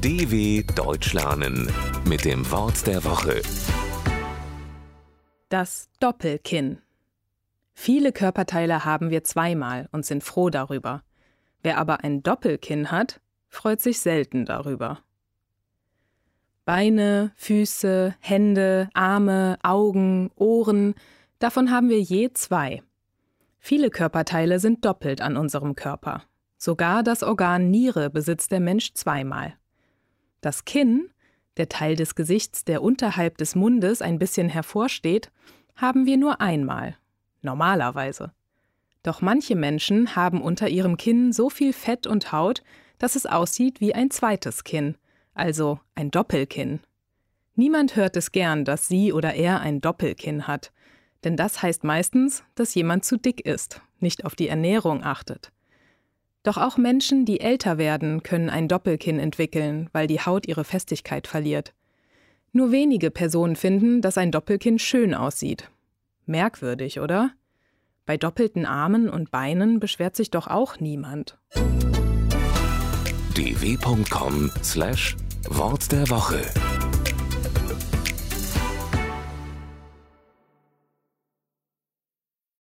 DW Deutsch lernen mit dem Wort der Woche. Das Doppelkinn. Viele Körperteile haben wir zweimal und sind froh darüber. Wer aber ein Doppelkinn hat, freut sich selten darüber. Beine, Füße, Hände, Arme, Augen, Ohren, davon haben wir je zwei. Viele Körperteile sind doppelt an unserem Körper. Sogar das Organ Niere besitzt der Mensch zweimal. Das Kinn, der Teil des Gesichts, der unterhalb des Mundes ein bisschen hervorsteht, haben wir nur einmal. Normalerweise. Doch manche Menschen haben unter ihrem Kinn so viel Fett und Haut, dass es aussieht wie ein zweites Kinn, also ein Doppelkinn. Niemand hört es gern, dass sie oder er ein Doppelkinn hat, denn das heißt meistens, dass jemand zu dick ist, nicht auf die Ernährung achtet. Doch auch Menschen, die älter werden, können ein Doppelkinn entwickeln, weil die Haut ihre Festigkeit verliert. Nur wenige Personen finden, dass ein Doppelkinn schön aussieht. Merkwürdig, oder? Bei doppelten Armen und Beinen beschwert sich doch auch niemand. dw.com/wort der Woche